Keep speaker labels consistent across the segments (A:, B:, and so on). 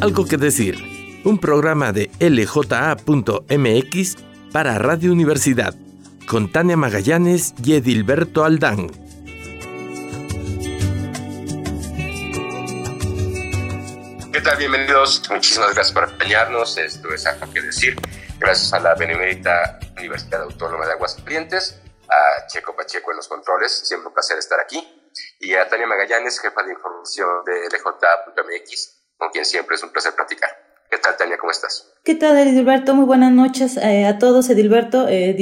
A: Algo que decir, un programa de lja.mx para Radio Universidad, con Tania Magallanes y Edilberto Aldán.
B: ¿Qué tal? Bienvenidos. Muchísimas gracias por acompañarnos. Esto es algo que decir. Gracias a la Benemérita Universidad Autónoma de Aguascalientes, a Checo Pacheco en los controles. Siempre un placer estar aquí. Y a Tania Magallanes, jefa de información de LJ.mx, con quien siempre es un placer platicar. ¿Qué tal, Tania? ¿Cómo estás?
C: ¿Qué tal, Edilberto? Muy buenas noches eh, a todos. Edilberto, eh,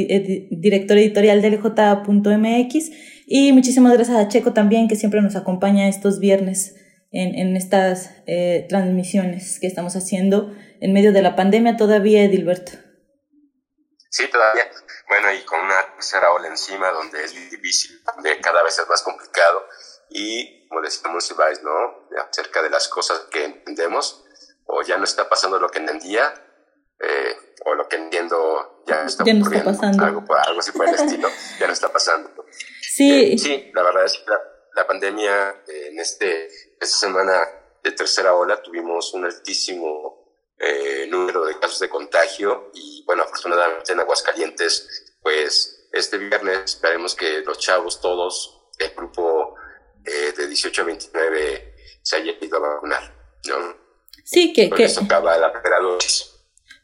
C: director editorial de LJ.mx. Y muchísimas gracias a Checo también, que siempre nos acompaña estos viernes en, en estas eh, transmisiones que estamos haciendo en medio de la pandemia todavía, Edilberto.
B: Sí, todavía. Bueno, y con una tercera ola encima donde es difícil, donde cada vez es más complicado. Y, como decíamos Ibáis, ¿no? Acerca de las cosas que entendemos, o ya no está pasando lo que entendía, eh, o lo que entiendo ya no está
C: ya no está pasando.
B: Algo, algo así por el estilo, ya no está pasando.
C: Sí.
B: Eh, sí, la verdad es que la, la pandemia eh, en este, esta semana de tercera ola tuvimos un altísimo eh, número de casos de contagio y bueno, afortunadamente en Aguascalientes, pues este viernes esperemos que los chavos todos del grupo eh, de 18 a 29 se hayan ido a vacunar, ¿no?
C: Sí, que...
B: Porque
C: que...
B: tocaba la primera dosis.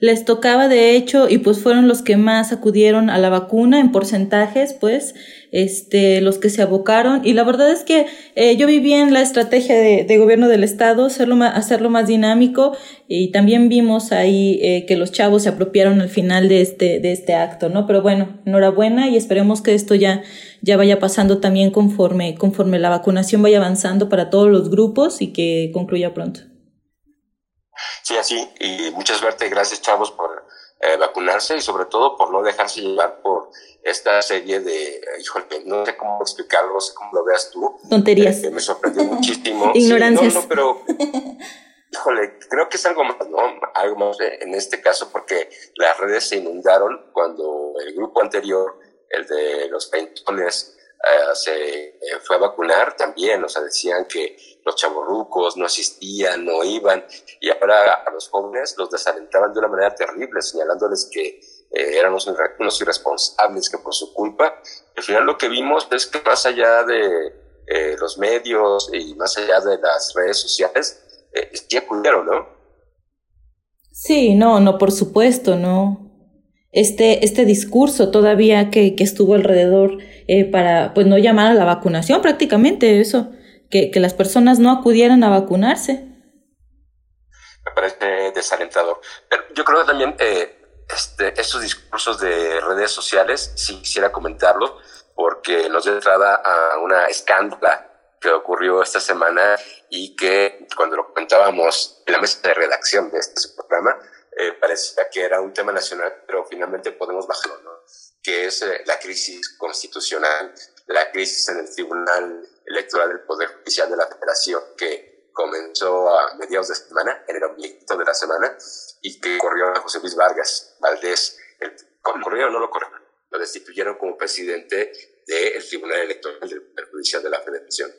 C: Les tocaba de hecho y pues fueron los que más acudieron a la vacuna en porcentajes, pues, este, los que se abocaron. Y la verdad es que eh, yo vi bien la estrategia de, de, gobierno del Estado, hacerlo más, hacerlo más dinámico y también vimos ahí eh, que los chavos se apropiaron al final de este, de este acto, ¿no? Pero bueno, enhorabuena y esperemos que esto ya, ya vaya pasando también conforme, conforme la vacunación vaya avanzando para todos los grupos y que concluya pronto.
B: Sí, así. Y mucha suerte. Gracias, chavos, por eh, vacunarse y sobre todo por no dejarse llevar por esta serie de, híjole, no sé cómo explicarlo, no sé cómo lo veas tú.
C: Tonterías.
B: Eh, me sorprendió muchísimo.
C: Ignorancias.
B: Sí, no, no, pero, híjole, creo que es algo más, ¿no? Algo más en este caso porque las redes se inundaron cuando el grupo anterior, el de los peintones, Uh, se uh, fue a vacunar también, o sea, decían que los chavorrucos no asistían, no iban, y ahora a los jóvenes los desalentaban de una manera terrible, señalándoles que eh, eran unos, irresponsables, que por su culpa, al final lo que vimos es que más allá de eh, los medios y más allá de las redes sociales, eh, acudieron, ¿no?
C: Sí, no, no, por supuesto, no. Este, este discurso todavía que, que estuvo alrededor eh, para pues no llamar a la vacunación prácticamente eso, que, que las personas no acudieran a vacunarse.
B: Me parece desalentador. Pero yo creo que también eh, este, estos discursos de redes sociales, si quisiera comentarlo, porque nos dio entrada a una escándala que ocurrió esta semana y que cuando lo comentábamos en la mesa de redacción de este programa, eh, parecía que era un tema nacional, pero finalmente podemos bajarlo, ¿no? que es eh, la crisis constitucional, la crisis en el Tribunal Electoral del Poder Judicial de la Federación, que comenzó a mediados de semana, en el ombliguito de la semana, y que corrió a José Luis Vargas Valdés. El, ¿Corrió o no lo corrió? Lo destituyeron como presidente del Tribunal Electoral del Poder Judicial de la Federación.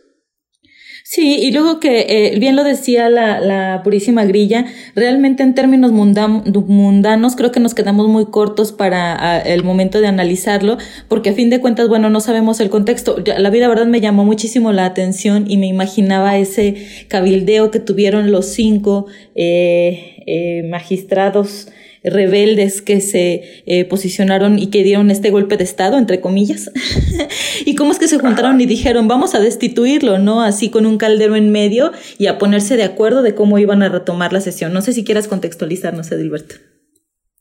C: Sí, y luego que eh, bien lo decía la, la purísima grilla, realmente en términos mundan, mundanos creo que nos quedamos muy cortos para el momento de analizarlo, porque a fin de cuentas, bueno, no sabemos el contexto. La vida, verdad, me llamó muchísimo la atención y me imaginaba ese cabildeo que tuvieron los cinco eh, eh, magistrados rebeldes que se eh, posicionaron y que dieron este golpe de Estado, entre comillas. y cómo es que se juntaron y dijeron, vamos a destituirlo, ¿no? Así con un caldero en medio y a ponerse de acuerdo de cómo iban a retomar la sesión. No sé si quieras contextualizarnos, Edilberto.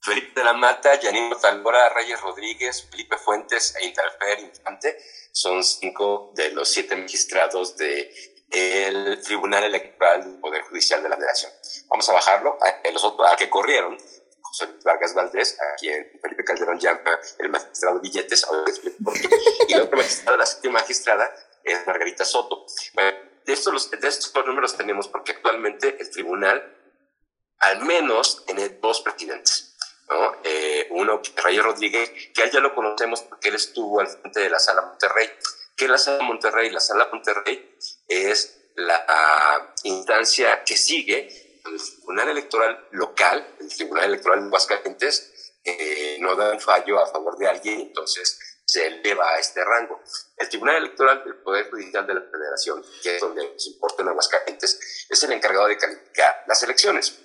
B: Felipe de la Mata, Yanino Talbora, Reyes Rodríguez, Felipe Fuentes e Interfer Infante son cinco de los siete magistrados de el Tribunal Electoral del Poder Judicial de la Federación. Vamos a bajarlo a, los otros, a que corrieron, José Vargas Valdés, a quien Felipe Calderón llama el magistrado Billetes, y la otra magistrada, la séptima magistrada, es Margarita Soto. Bueno, de estos, los, de estos los números tenemos porque actualmente el tribunal al menos tiene dos presidentes. ¿no? Eh, uno, Reyes Rodríguez, que ya lo conocemos porque él estuvo al frente de la Sala Monterrey. que la Sala Monterrey? La Sala Monterrey es la uh, instancia que sigue el Tribunal Electoral local, el Tribunal Electoral de Aguascalientes, eh, no da un fallo a favor de alguien, entonces se eleva a este rango. El Tribunal Electoral del Poder Judicial de la Federación, que es donde se importa en Aguascalientes, es el encargado de calificar las elecciones.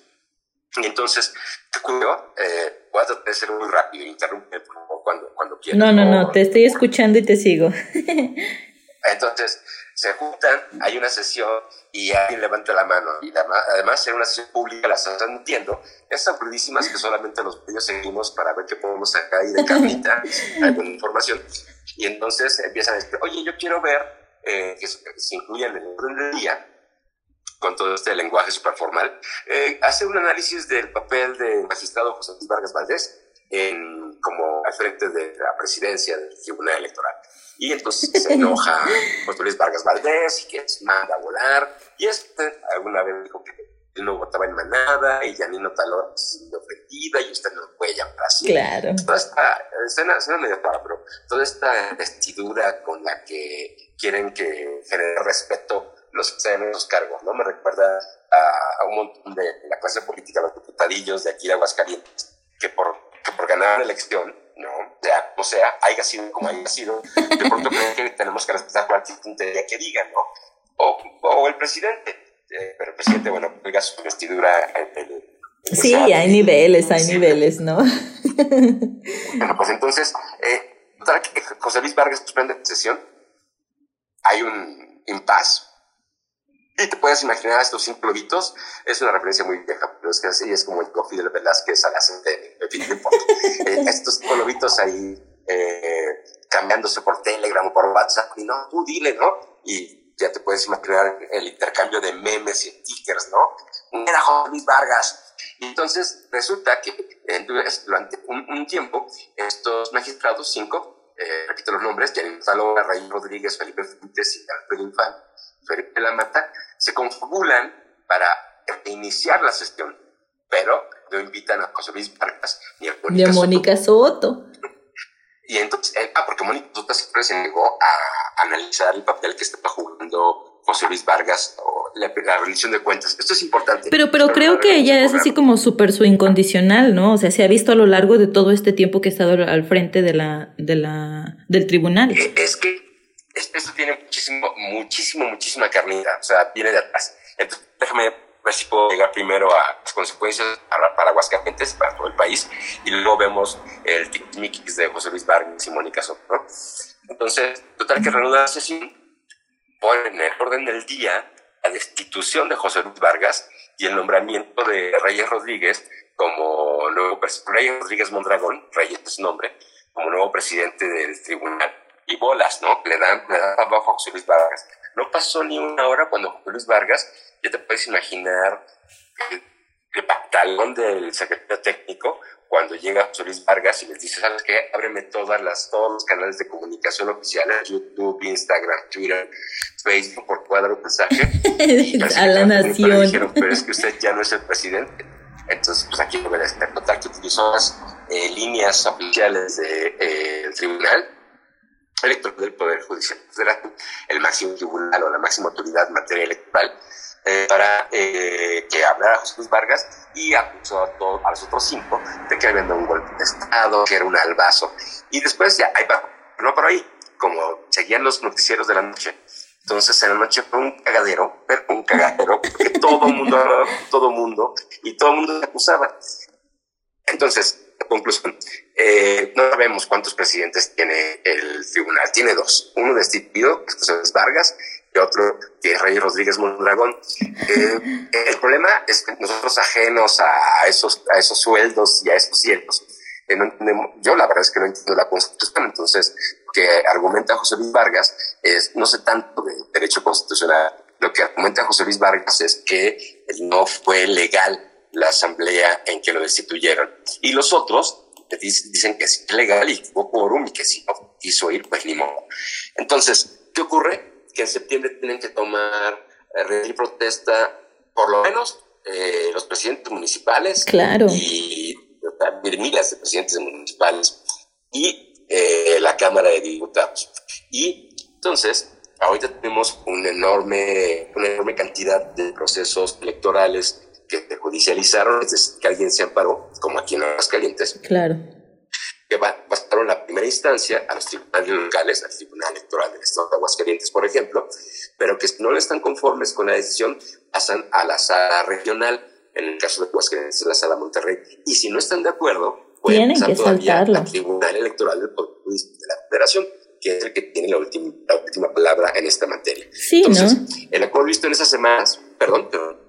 B: Y entonces, te cuido, eh, voy a tratar de ser muy rápido, interrumpir cuando, cuando quieras.
C: No, no, no, te estoy escuchando y te sigo.
B: entonces, se juntan, hay una sesión y alguien levanta la mano. Y además, es una sesión pública, las están transmitiendo. Esas aburridísimas que solamente los medios seguimos para ver qué podemos sacar ahí de carnita, alguna información. Y entonces empiezan a decir, oye, yo quiero ver eh, que se incluya en el orden del día con todo este lenguaje súper formal, eh, hace un análisis del papel del magistrado José Luis Vargas Valdés en, al frente de la presidencia del Tribunal Electoral. Y entonces se enoja José Luis Vargas Valdés y que manda a volar. Y este alguna vez dijo que él no votaba en manada y Janino Talón se ofendida y usted no puede llamar así.
C: Claro.
B: Toda esta escena, escena medio para, pero toda esta vestidura con la que quieren que genere respeto los que están en esos cargos, ¿no? Me recuerda a, un montón de la clase política, los diputadillos de aquí de Aguascalientes, que por, que por ganar la elección ¿no? Sea, o sea, haya sido como haya sido, de pronto creen que tenemos que respetar cualquier tontería que digan, ¿no? O, o el presidente, eh, pero el presidente, bueno, oiga su vestidura. El,
C: sí, hay niveles, hay niveles, ¿no?
B: bueno, pues entonces, eh, José Luis Vargas suspende sesión, hay un impasse y te puedes imaginar estos cinco globitos, es una referencia muy vieja, pero es que así es como el coffee de Velázquez a la centenio. En fin, eh, estos cinco globitos ahí eh, cambiándose por Telegram o por WhatsApp, y no, tú dile, ¿no? Y ya te puedes imaginar el intercambio de memes y stickers, ¿no? Era Juan Luis Vargas. Y entonces resulta que durante un, tiempo estos magistrados, cinco, eh, repito los nombres, Janine Salora, Raúl Rodríguez, Felipe Fuentes y Alfredo Infante, Felipe Lamata, se confabulan para iniciar la sesión, pero no invitan a José Luis Vargas ni a
C: Mónica, Soto.
B: Y entonces, eh, ah, porque Mónica Soto siempre se negó a analizar el papel que estaba jugando José Luis Vargas o la, rendición de cuentas. Esto es importante.
C: Pero, pero, creo que ella es así como súper su incondicional, ¿no? O sea, se ha visto a lo largo de todo este tiempo que ha estado al frente de la, de la, del tribunal.
B: Eh, es que esto tiene muchísimo, muchísimo, muchísima carnita, o sea, viene de atrás. Entonces, déjame ver si puedo llegar primero a las consecuencias para, para Aguascalientes, para todo el país, y luego vemos el mix de José Luis Vargas y Mónica Soto, ¿no? Entonces, total que reanuda la sesión, pone en el orden del día la destitución de José Luis Vargas y el nombramiento de Reyes Rodríguez como nuevo presidente, Reyes Rodríguez Mondragón, Reyes es su nombre, como nuevo presidente del tribunal y bolas, ¿no? Le dan, le dan abajo a José Luis Vargas. No pasó ni una hora cuando José Luis Vargas, ya te puedes imaginar el, pantalón del secretario técnico cuando llega José Luis Vargas y les dice, ¿sabes qué? Ábreme todas las, todos los canales de comunicación oficiales, YouTube, Instagram, Twitter, Facebook, por cuadro mensaje.
C: a la nación.
B: Dijeron, pero es que usted ya no es el presidente. Entonces, pues aquí lo verás. El contacto utilizó las eh, líneas oficiales del de, eh, tribunal electoral del Poder Judicial el máximo tribunal o la máxima autoridad en materia electoral, eh, para eh, que hablara José Luis Vargas y acusó a, todos, a los otros cinco de que habían dado un golpe de Estado, que era un albazo. Y después ya, ahí va, no por ahí, como seguían los noticieros de la noche. Entonces en la noche fue un cagadero, pero un cagadero, porque todo mundo, todo mundo, y todo el mundo se acusaba. Entonces, conclusión, eh, no sabemos cuántos presidentes tiene el tribunal. Tiene dos. Uno destituido, que es Vargas, y otro que es Rey Rodríguez Mondragón. Eh, el problema es que nosotros ajenos a esos, a esos sueldos y a esos cielos, eh, no entendemos, yo la verdad es que no entiendo la constitución, entonces, que argumenta José Luis Vargas es, no sé tanto de derecho constitucional, lo que argumenta José Luis Vargas es que no fue legal la asamblea en que lo destituyeron. Y los otros dicen que es legal y hubo quórum y que si no quiso ir, pues ni modo. Entonces, ¿qué ocurre? Que en septiembre tienen que tomar eh, protesta, por lo menos eh, los presidentes municipales
C: claro.
B: y miles de presidentes municipales y eh, la Cámara de Diputados. Y entonces, ahorita tenemos una enorme, una enorme cantidad de procesos electorales que judicializaron, es decir, que alguien se amparó, como aquí en Aguascalientes.
C: Claro.
B: Que pasaron la primera instancia a los tribunales locales, al Tribunal Electoral del Estado de Aguascalientes, por ejemplo, pero que no le están conformes con la decisión, pasan a la sala regional, en el caso de Aguascalientes, la sala Monterrey. Y si no están de acuerdo, pueden
C: Tienen que saltarlo.
B: al Tribunal Electoral del Poder Judicial de la Federación que es el que tiene la última, la última palabra en esta materia.
C: Sí,
B: Entonces,
C: ¿no?
B: el acuerdo visto en esas semanas, perdón, perdón,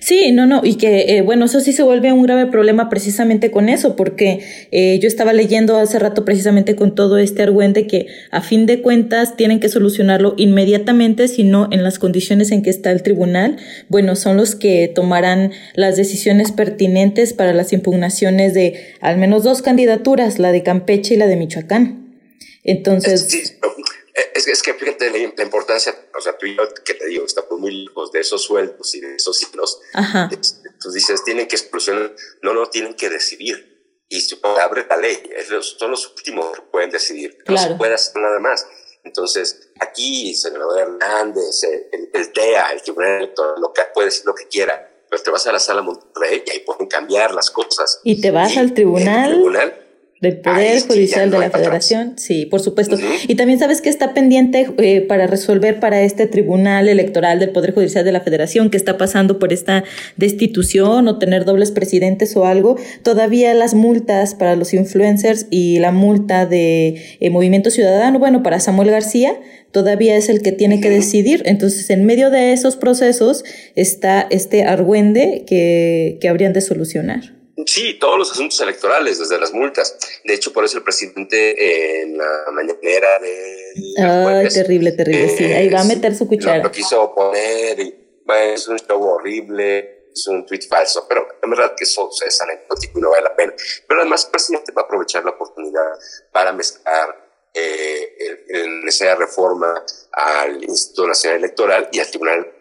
C: Sí, no, no, y que, eh, bueno, eso sí se vuelve un grave problema precisamente con eso, porque eh, yo estaba leyendo hace rato precisamente con todo este argüente que a fin de cuentas tienen que solucionarlo inmediatamente, sino en las condiciones en que está el tribunal, bueno, son los que tomarán las decisiones pertinentes para las impugnaciones de al menos dos candidaturas, la de Campeche y la de Michoacán. Entonces...
B: es, es, que fíjate la, la, importancia, o sea, tú y yo que te digo, estamos muy lejos de esos sueldos y de esos.
C: Ajá.
B: Entonces dices, tienen que explosionar, no, no, tienen que decidir. Y se abre la ley, son los últimos que pueden decidir,
C: claro.
B: no se puede hacer nada más. Entonces, aquí, senador Hernández, el, el TEA, el Tribunal Electoral Local, puede decir lo que quiera, pero te vas a la sala Monterrey y ahí pueden cambiar las cosas.
C: Y te vas y al tribunal.
B: El tribunal
C: del Poder Judicial de la Federación, sí, por supuesto. Uh -huh. Y también sabes que está pendiente eh, para resolver para este Tribunal Electoral del Poder Judicial de la Federación que está pasando por esta destitución o tener dobles presidentes o algo, todavía las multas para los influencers y la multa de eh, Movimiento Ciudadano, bueno, para Samuel García, todavía es el que tiene que decidir. Entonces, en medio de esos procesos está este argüende que, que habrían de solucionar.
B: Sí, todos los asuntos electorales, desde las multas. De hecho, por eso el presidente en la mañanera de...
C: Ay, jueves, terrible, terrible. Eh, sí, ahí va a meter su cuchara.
B: Lo, lo quiso poner y bueno, es un show horrible, es un tweet falso, pero en verdad que eso es anecdótico y no vale la pena. Pero además el presidente va a aprovechar la oportunidad para mezclar eh, en esa reforma al Instituto Nacional Electoral y al Tribunal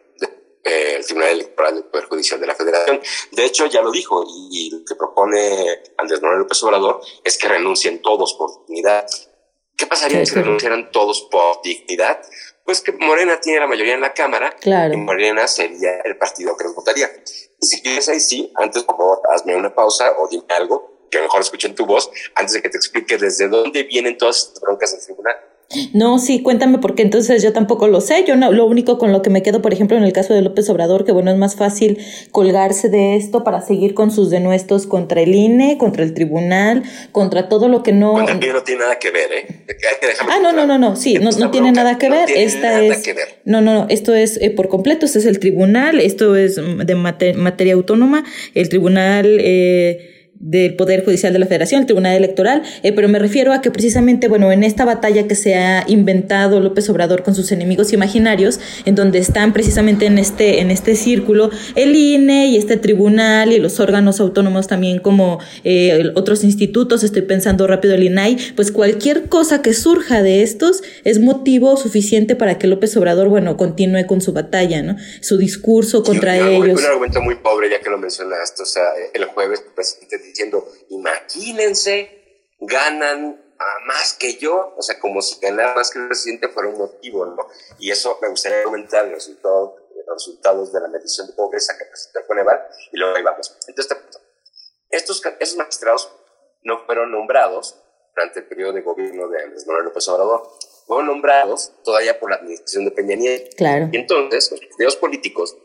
B: eh, el Tribunal Electoral del Poder Judicial de la Federación. De hecho, ya lo dijo, y, lo que propone Andrés Manuel López Obrador es que renuncien todos por dignidad. ¿Qué pasaría sí, si renunciaran todos por dignidad? Pues que Morena tiene la mayoría en la Cámara
C: claro.
B: y Morena sería el partido que los votaría. Y si quieres ahí sí, antes por favor, hazme una pausa o dime algo que mejor escuchen tu voz antes de que te explique desde dónde vienen todas estas broncas del tribunal.
C: No, sí, cuéntame porque entonces yo tampoco lo sé. Yo no, lo único con lo que me quedo, por ejemplo, en el caso de López Obrador, que bueno, es más fácil colgarse de esto para seguir con sus denuestos contra el INE, contra el tribunal, contra todo lo que no.
B: El INE no tiene nada que ver, ¿eh? Que
C: ah, no, no, no, no, sí, no, no tiene nada que ver.
B: No tiene
C: Esta
B: nada
C: es.
B: que ver.
C: No, no, no, esto es eh, por completo. Este es el tribunal, esto es de mater materia autónoma. El tribunal. Eh, del Poder Judicial de la Federación, el Tribunal Electoral, eh, pero me refiero a que precisamente, bueno, en esta batalla que se ha inventado López Obrador con sus enemigos imaginarios, en donde están precisamente en este, en este círculo el INE y este tribunal y los órganos autónomos también como eh, otros institutos, estoy pensando rápido el INAI, pues cualquier cosa que surja de estos es motivo suficiente para que López Obrador, bueno, continúe con su batalla, ¿no? Su discurso contra ellos.
B: Un argumento muy pobre, ya que lo mencionaste, o sea, el jueves presidente diciendo, imagínense, ganan a más que yo, o sea, como si ganar más que el presidente fuera un motivo, ¿no? Y eso me gustaría comentar los resultados, los resultados de la medición de pobreza que presentó el Coneval, y luego ahí vamos. Entonces, estos, estos magistrados no fueron nombrados durante el periodo de gobierno de Andrés Manuel López Obrador, fueron nombrados todavía por la administración de Peña Nieto.
C: Claro.
B: Y entonces, los partidos políticos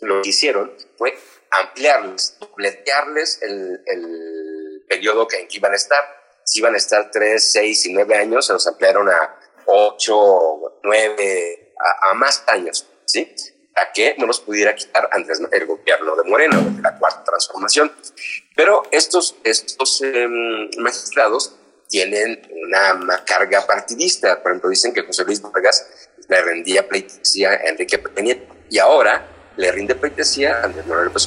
B: lo que hicieron fue ampliarles, dobletearles el, el periodo en que iban a estar. Si iban a estar 3, 6 y 9 años, se los ampliaron a 8, 9, a, a más años, ¿sí? Para que no los pudiera quitar antes el gobierno de Moreno, la cuarta transformación. Pero estos, estos eh, magistrados tienen una carga partidista. Por ejemplo, dicen que José Luis Vargas le rendía pleitesía a Enrique Peña. Y ahora le rinde pleitesía a Andrés Manuel López.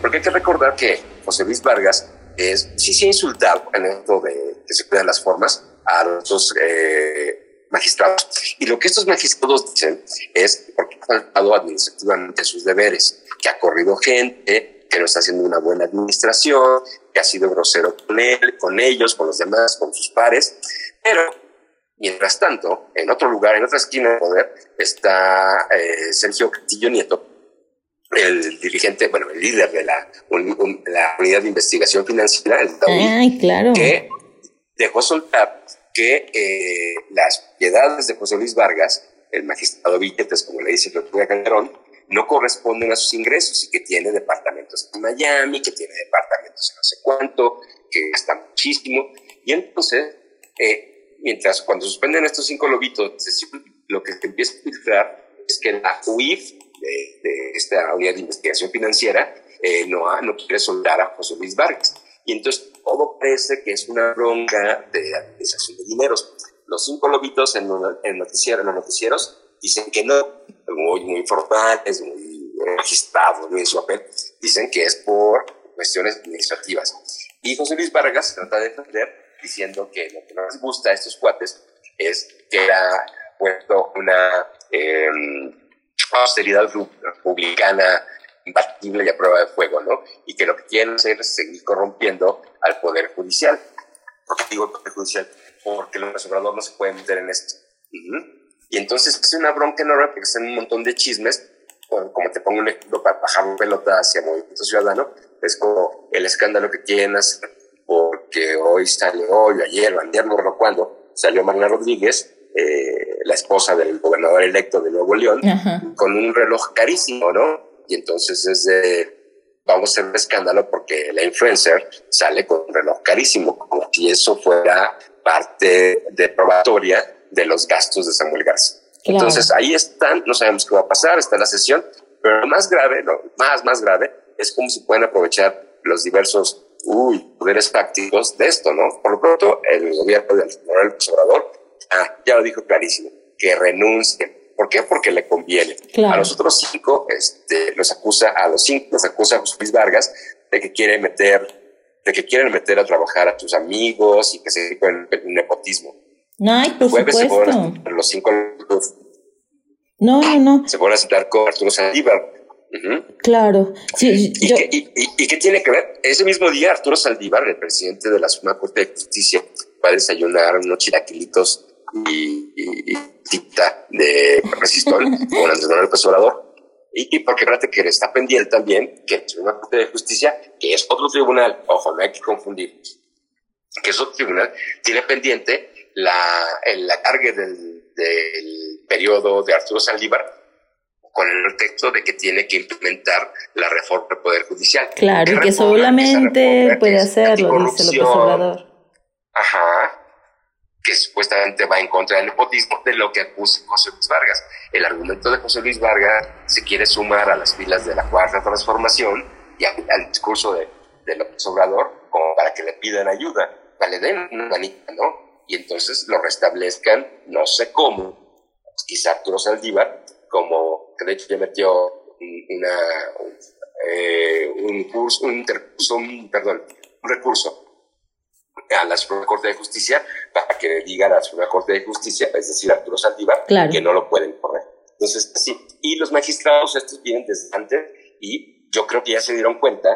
B: Porque hay que recordar que José Luis Vargas es, sí se ha insultado en esto de que se cuidan las formas a los eh, magistrados. Y lo que estos magistrados dicen es porque ha faltado administrativamente sus deberes, que ha corrido gente, que no está haciendo una buena administración, que ha sido grosero con él, con ellos, con los demás, con sus pares. Pero Mientras tanto, en otro lugar, en otra esquina del poder, está eh, Sergio Castillo Nieto, el dirigente, bueno, el líder de la, la unidad de investigación financiera, el
C: Ay, claro.
B: que dejó soltar que eh, las propiedades de José Luis Vargas, el magistrado Villetes, como le dice Claudia Calderón, no corresponden a sus ingresos y que tiene departamentos en Miami, que tiene departamentos en no sé cuánto, que está muchísimo. Y entonces, eh, mientras cuando suspenden estos cinco lobitos, lo que se empieza a filtrar es que la UIF de, esta unidad de investigación financiera eh, no, no quiere soldar a José Luis Vargas. Y entonces todo parece que es una bronca de administración de dineros. Los cinco lobitos en, en, noticiero, en los noticieros dicen que no, muy, muy formales, muy registrados, muy en su papel, dicen que es por cuestiones administrativas. Y José Luis Vargas trata de defender diciendo que lo que les gusta a estos cuates es que era puesto una eh, austeridad republicana imbatible y a prueba de fuego, ¿no? Y que lo que quieren hacer es seguir corrompiendo al Poder Judicial. ¿Por qué digo Poder Judicial? Porque los Obrador no se pueden meter en esto. Y entonces es una bronca enorme porque son un montón de chismes. Como te pongo un ejemplo para bajar pelota hacia Movimiento Ciudadano, es como el escándalo que quieren hacer porque hoy salió, hoy, ayer, o ayer, no recuerdo cuándo, salió Magna Rodríguez, eh, la esposa del gobernador electo de Nuevo León, con un reloj carísimo, ¿no? Y entonces es de, vamos a hacer un escándalo porque la influencer sale con un reloj carísimo, como si eso fuera parte de probatoria de los gastos de Samuel Garza. Entonces ahí están, no sabemos qué va a pasar, está la sesión, pero lo más grave, lo más, más grave, es cómo se pueden aprovechar los diversos uy, poderes tácticos de esto, ¿no? Por lo pronto, el gobierno del general Obrador, ah, ya lo dijo clarísimo, que renuncie ¿Por qué? Porque le conviene. A los otros cinco, este, los acusa, a los cinco los acusa José Luis Vargas de que quiere meter, de que quieren meter a trabajar a tus amigos y que se con un nepotismo.
C: No, por supuesto. Se
B: los cinco.
C: No, no, no.
B: Se vuelven a sentar con Arturo Saldívar.
C: Claro. Sí,
B: ¿Y, qué, y, qué tiene que ver? Ese mismo día, Arturo Saldívar, el presidente de la Suprema Corte de Justicia, va a desayunar unos chilaquilitos y, y, de Resistol con Andrés Manuel López Obrador. Y, porque fíjate que está pendiente también que es una Corte de Justicia, que es otro tribunal, ojo, no hay que confundir, que es otro tribunal, tiene pendiente la, el, la carga del, del periodo de Arturo Saldívar con el texto de que tiene que implementar la reforma del Poder Judicial.
C: Claro, y que solamente puede hacerlo, dice López Obrador.
B: Ajá, que supuestamente va en contra del nepotismo de lo que acusa José Luis Vargas. El argumento de José Luis Vargas se quiere sumar a las filas de la cuarta transformación y al, discurso de, de, López Obrador como para que le pidan ayuda, para le den una manita, ¿no? Y entonces lo restablezcan, no sé cómo, quizá Arturo Saldívar, como que de hecho ya metió una, eh, un curso, un, un, perdón, un recurso a la Suprema Corte de Justicia para que digan a la Suprema Corte de Justicia, es decir, a Arturo Saldívar, que no lo pueden correr. Entonces, sí, y los magistrados estos vienen desde antes y yo creo que ya se dieron cuenta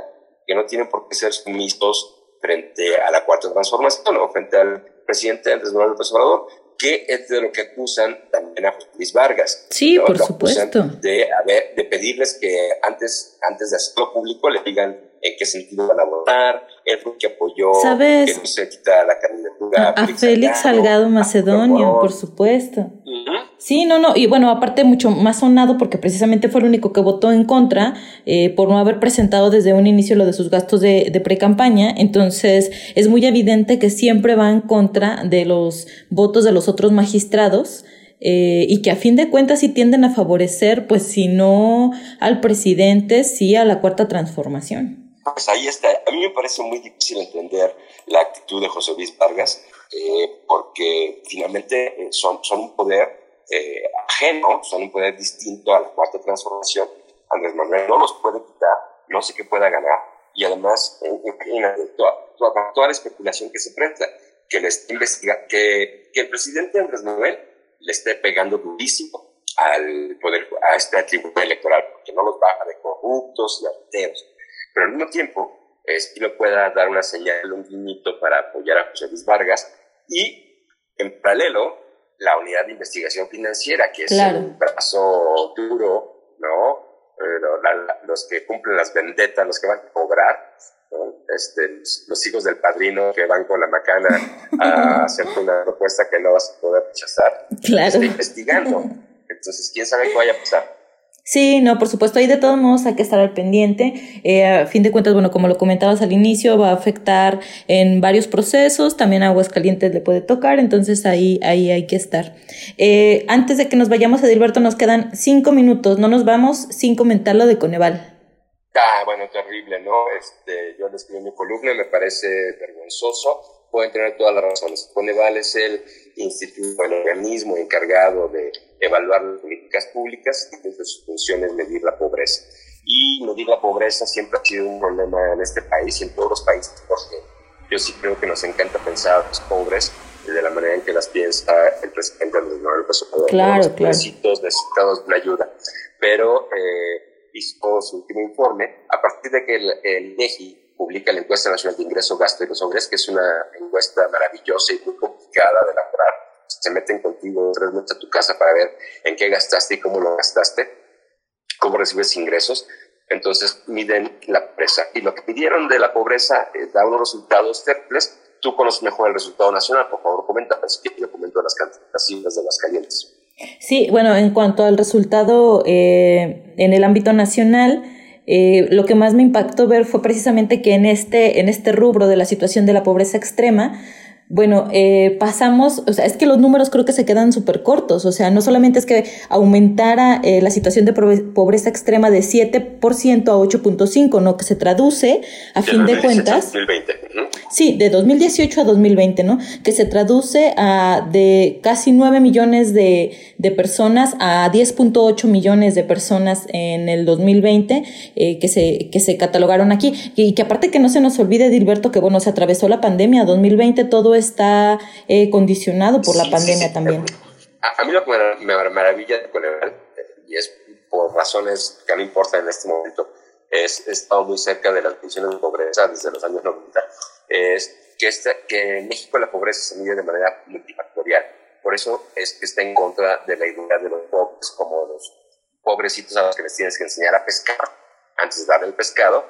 B: que no tienen por qué ser sumisos frente a la cuarta transformación o frente al presidente Andrés Manuel López Obrador, que es de lo que acusan también a Luis Vargas.
C: Sí, por supuesto.
B: De, de pedirles que antes, antes de hacerlo público le digan en qué sentido van a votar, él fue que apoyó
C: ¿Sabes?
B: que no se quita la candidatura
C: a, Félix Salgado Macedonio, por supuesto. Sí, no, no, y bueno, aparte mucho más sonado porque precisamente fue el único que votó en contra eh, por no haber presentado desde un inicio lo de sus gastos de, de pre-campaña, entonces es muy evidente que siempre va en contra de los votos de los otros magistrados. Eh, y que a fin de cuentas sí tienden a favorecer, pues si no al presidente, sí a la cuarta transformación.
B: Pues ahí está. A mí me parece muy difícil entender la actitud de José Luis Vargas, eh, porque finalmente eh, son, un poder eh, ajeno, son un poder distinto a la cuarta transformación. Andrés Manuel no los puede quitar, no sé qué pueda ganar, y además, imagínate, toda, la especulación que se presta, que, le investiga, que, el presidente Andrés Manuel le esté pegando durísimo al poder, a este tribunal electoral, porque no los baja de corruptos y arteos pero al mismo tiempo es que lo pueda dar una señal, un guiñito para apoyar a José Luis Vargas y en paralelo la unidad de investigación financiera, que es un brazo duro, ¿no? los que cumplen las vendetas, los que van a cobrar, este, los hijos del padrino que van con la macana a hacerte una propuesta que no vas a poder rechazar.
C: Claro.
B: Está investigando. Entonces, ¿quién sabe qué vaya a pasar?
C: Sí, no, por supuesto, ahí de todos modos hay que estar al pendiente. Eh, a fin de cuentas, bueno, como lo comentabas al inicio, va a afectar en varios procesos, también aguas calientes le puede tocar, entonces ahí, ahí hay que estar. Eh, antes de que nos vayamos, Edilberto, nos quedan cinco minutos, no nos vamos sin comentar lo de Coneval.
B: Ah, bueno, terrible, ¿no? Este, yo les escribí mi columna, me parece vergonzoso. Pueden tener todas las razones. Coneval es el instituto, el organismo encargado de evaluar las políticas públicas y de su función es medir la pobreza. Y medir la pobreza siempre ha sido un problema en este país y en todos los países, porque yo sí creo que nos encanta pensar a los pobres de la manera en que las piensa el presidente Andrés Manuel López Obrador.
C: Claro,
B: los
C: claro.
B: necesitados de la ayuda. Pero eh, hizo su último informe, a partir de que el, el INEGI publica la encuesta nacional de ingreso, gasto y los hombres, que es una encuesta maravillosa y muy complicada de elaborar. Se meten contigo tres a tu casa para ver en qué gastaste y cómo lo gastaste, cómo recibes ingresos. Entonces miden la pobreza. Y lo que midieron de la pobreza eh, da unos resultados terribles. Tú conoces mejor el resultado nacional, por favor, comenta. Que yo comento las cifras de las calientes.
C: Sí, bueno, en cuanto al resultado eh, en el ámbito nacional, eh, lo que más me impactó ver fue precisamente que en este, en este rubro de la situación de la pobreza extrema, bueno, eh, pasamos, o sea, es que los números creo que se quedan súper cortos, o sea, no solamente es que aumentara eh, la situación de pobreza extrema de 7% a 8.5, ¿no? Que se traduce, a fin de cuentas...
B: 2020.
C: Sí, de 2018 a 2020, ¿no? Que se traduce a de casi 9 millones de, de personas a 10.8 millones de personas en el 2020 eh, que, se, que se catalogaron aquí. Y que aparte que no se nos olvide, Dilberto, que bueno, se atravesó la pandemia, 2020 todo está eh, condicionado por la
B: Sí,
C: pandemia
B: sí, sí.
C: también.
B: A, a mí lo que me, me maravilla de Coneval, y es por razones que no importan en este momento, es he estado muy cerca de las condiciones de pobreza desde los años 90, es que, esta, que en México la pobreza se mide de manera multifactorial. Por eso es que está en contra de la idea de los pobres como los pobrecitos a los que les tienes que enseñar a pescar antes de darle el pescado,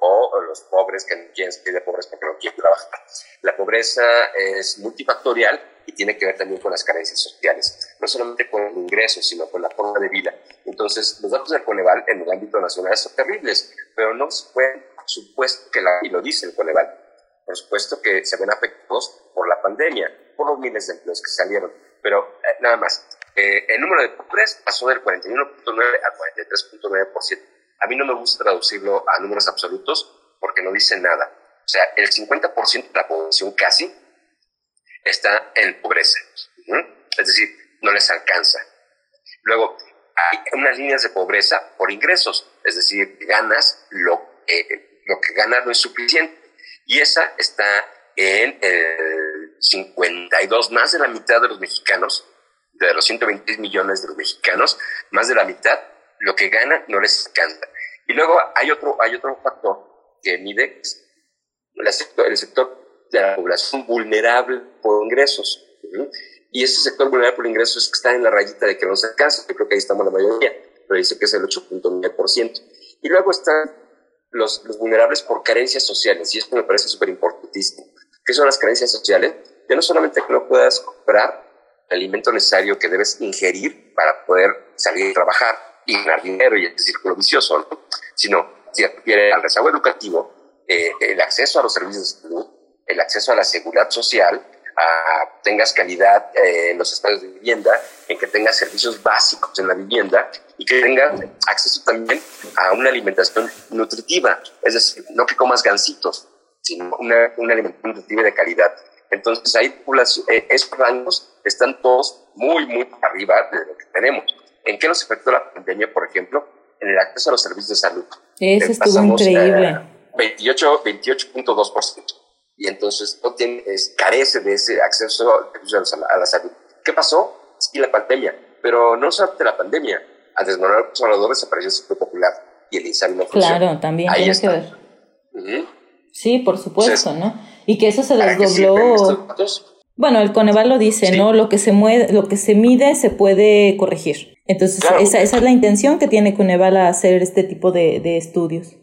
B: o los pobres que no quieren salir de pobres porque no quieren trabajar. La pobreza es multifactorial y tiene que ver también con las carencias sociales, no solamente con el ingreso, sino con la forma de vida. Entonces, los datos del Coneval en el ámbito nacional son terribles, pero no se pueden, supuesto que la, y lo dice el Coneval, por supuesto que se ven afectados por la pandemia, por los miles de empleos que salieron, pero eh, nada más. Eh, el número de pobres pasó del 41.9 al 43.9%. A mí no me gusta traducirlo a números absolutos porque no dice nada. O sea, el 50% de la población casi está en pobreza. Es decir, no les alcanza. Luego, hay unas líneas de pobreza por ingresos, es decir, ganas lo, eh, lo que ganas no es suficiente. Y esa está en el 52, más de la mitad de los mexicanos, de los 126 millones de los mexicanos, más de la mitad, lo que ganan no les alcanza. Y luego hay otro, hay otro factor que mide el sector, el sector de la población vulnerable por ingresos. Y ese sector vulnerable por ingresos está en la rayita de que no se alcanza. Yo creo que ahí estamos la mayoría, pero dice que es el 8.9%. Y luego están los, los, vulnerables por carencias sociales, y esto me parece súper importantísimo. ¿Qué son las carencias sociales? Ya no solamente que no puedas comprar el alimento necesario que debes ingerir para poder salir a trabajar y ganar dinero y este círculo vicioso, ¿no? sino se refiere al rezago educativo, eh, el acceso a los servicios de salud, el acceso a la seguridad social, a tengas calidad eh, en los estados de vivienda, en que tengas servicios básicos en la vivienda y que tengas acceso también a una alimentación nutritiva, es decir, no que comas gansitos, sino una, una alimentación nutritiva de calidad. Entonces, ahí eh, esos rangos están todos muy, muy arriba de lo que tenemos. ¿En qué nos afectó la pandemia, por ejemplo? En el acceso a los servicios de salud.
C: Eso estuvo increíble.
B: Eh, 28, 28.2%. Y entonces no tiene, es, carece de ese acceso a la, salud. ¿Qué pasó? Sí, la pandemia. Pero no solamente la pandemia. Andrés Manuel Obrador desapareció el Sector Popular y el INSABI no
C: funciona. Claro, también
B: Ahí
C: tiene
B: está.
C: que ver.
B: Uh -huh.
C: Sí, por supuesto, Entonces, ¿no? Y que eso se desdobló. Bueno, el Coneval lo dice, sí. ¿no? Lo que se mueve, lo que se mide se puede corregir. Entonces, esa, esa, es la intención que tiene Cuneval a hacer este tipo de, de estudios.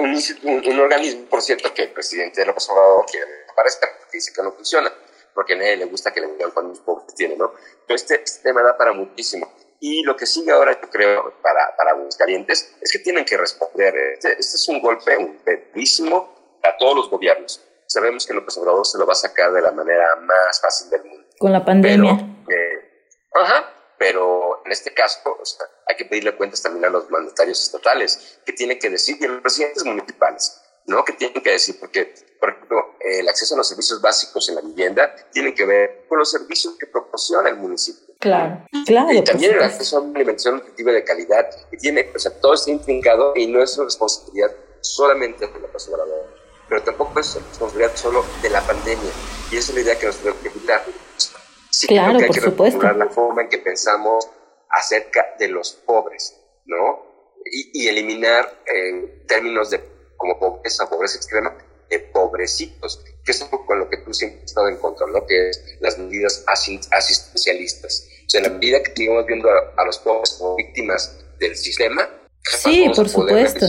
B: Un, organismo, por cierto, que el presidente de López Obrador quiere aparezca, porque dice que no funciona, porque a nadie le gusta que le digan cuántos pobres tiene, ¿no? Pero este, este, tema da para muchísimo. Y lo que sigue ahora, yo creo, para, para calientes es que tienen que responder. Este, este es un golpe un pedísimo a todos los gobiernos. Sabemos que López Obrador se lo va a sacar de la manera más fácil del mundo.
C: Con la pandemia.
B: Pero, eh, ajá, pero en este caso hay que pedirle cuentas también a los mandatarios estatales, que tienen que decir, y a los presidentes municipales, ¿no? Que tienen que decir, porque, por ejemplo, el acceso a los servicios básicos en la vivienda tiene que ver con los servicios que proporciona el municipio.
C: Claro, claro.
B: Y también el acceso a una alimentación nutritiva de calidad, que tiene, o sea, todo está intrincado y no es una responsabilidad solamente de la persona pero tampoco es responsabilidad solo de la pandemia. Y esa es la idea que nos tenemos que quitar
C: Sí, claro, creo que hay que supuesto.
B: la forma en que pensamos acerca de los pobres, ¿no? Y, y eliminar en términos de como pobreza, pobreza extrema, de pobrecitos, que es algo con lo que tú siempre has estado en contra, ¿no? Que es las medidas asistencialistas. O sea, en la medida que sigamos viendo a los pobres como víctimas del sistema,
C: Sí, por supuesto.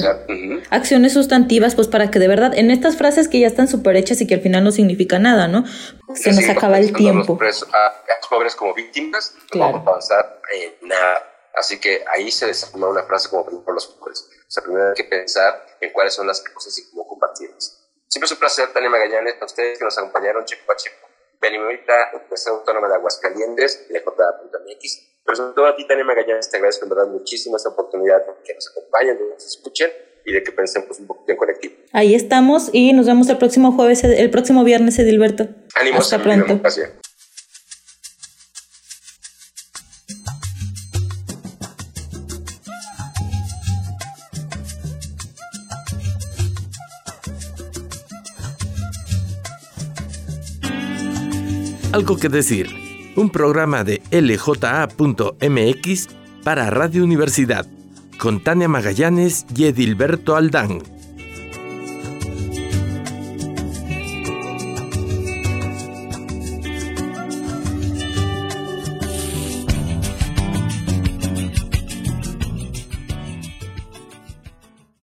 C: Acciones sustantivas, pues para que de verdad, en estas frases que ya están súper hechas y que al final no significan nada, ¿no? Se nos acaba el tiempo.
B: A los, pobres como víctimas, no vamos a avanzar en nada. Así que ahí se desarma una frase como por los pobres. O sea, primero hay que pensar en cuáles son las cosas y cómo compartirlas. Siempre es un placer, Tania Magallanes, a ustedes que nos acompañaron, Checo a Checo. Benimita, Universidad Autónoma de Aguascalientes, LJ.mx pero sobre todo a ti, Tania Magallanes, te agradezco en verdad muchísimo esta oportunidad de que nos acompañen, de que nos escuchen y de que pensemos un poquito en colectivo.
C: Ahí estamos y nos vemos el próximo jueves, el próximo viernes, Edilberto.
B: Ánimo, Hasta pronto. Gracias.
A: Algo que decir un programa de lja.mx para Radio Universidad, con Tania Magallanes y Edilberto Aldán.